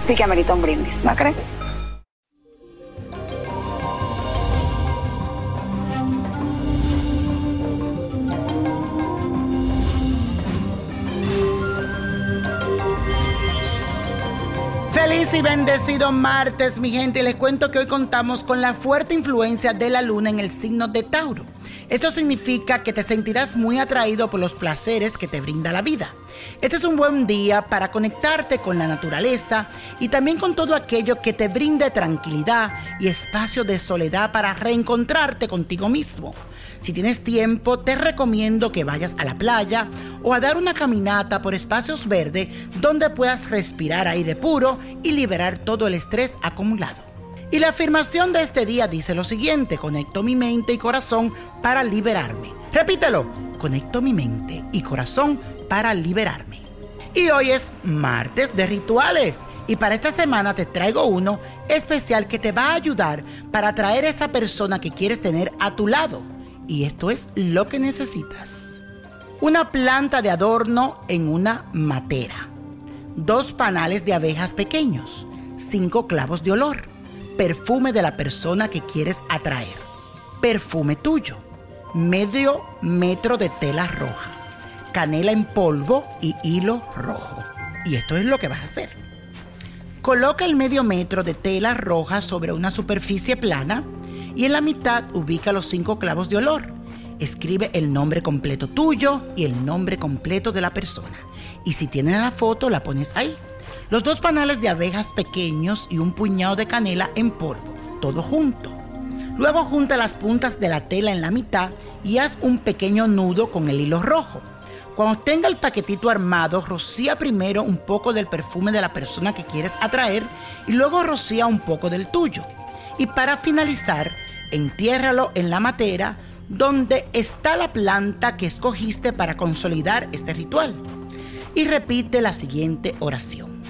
sí que amerita un brindis, ¿no crees? Feliz y bendecido martes, mi gente. Les cuento que hoy contamos con la fuerte influencia de la luna en el signo de Tauro. Esto significa que te sentirás muy atraído por los placeres que te brinda la vida. Este es un buen día para conectarte con la naturaleza y también con todo aquello que te brinde tranquilidad y espacio de soledad para reencontrarte contigo mismo. Si tienes tiempo, te recomiendo que vayas a la playa o a dar una caminata por espacios verdes donde puedas respirar aire puro y liberar todo el estrés acumulado. Y la afirmación de este día dice lo siguiente, conecto mi mente y corazón para liberarme. Repítelo, conecto mi mente y corazón para liberarme. Y hoy es martes de rituales y para esta semana te traigo uno especial que te va a ayudar para atraer a esa persona que quieres tener a tu lado. Y esto es lo que necesitas. Una planta de adorno en una matera. Dos panales de abejas pequeños. Cinco clavos de olor. Perfume de la persona que quieres atraer. Perfume tuyo. Medio metro de tela roja. Canela en polvo y hilo rojo. Y esto es lo que vas a hacer. Coloca el medio metro de tela roja sobre una superficie plana y en la mitad ubica los cinco clavos de olor. Escribe el nombre completo tuyo y el nombre completo de la persona. Y si tienes la foto, la pones ahí. Los dos panales de abejas pequeños y un puñado de canela en polvo, todo junto. Luego junta las puntas de la tela en la mitad y haz un pequeño nudo con el hilo rojo. Cuando tenga el paquetito armado, rocía primero un poco del perfume de la persona que quieres atraer y luego rocía un poco del tuyo. Y para finalizar, entiérralo en la matera donde está la planta que escogiste para consolidar este ritual. Y repite la siguiente oración.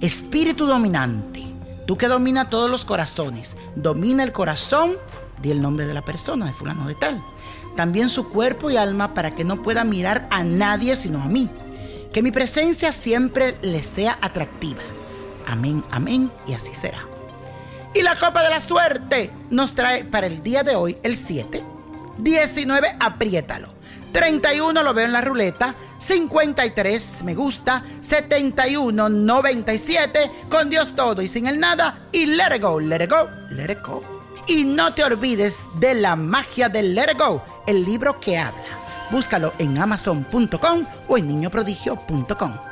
Espíritu dominante, tú que domina todos los corazones, domina el corazón, di el nombre de la persona, de fulano de tal. También su cuerpo y alma para que no pueda mirar a nadie sino a mí. Que mi presencia siempre le sea atractiva. Amén, amén, y así será. Y la copa de la suerte nos trae para el día de hoy el 7, 19, apriétalo. 31 lo veo en la ruleta, 53 me gusta, 71, 97, con Dios todo y sin el nada, y let it go, let it go, let it go. Y no te olvides de la magia del Let It Go, el libro que habla. Búscalo en amazon.com o en niñoprodigio.com.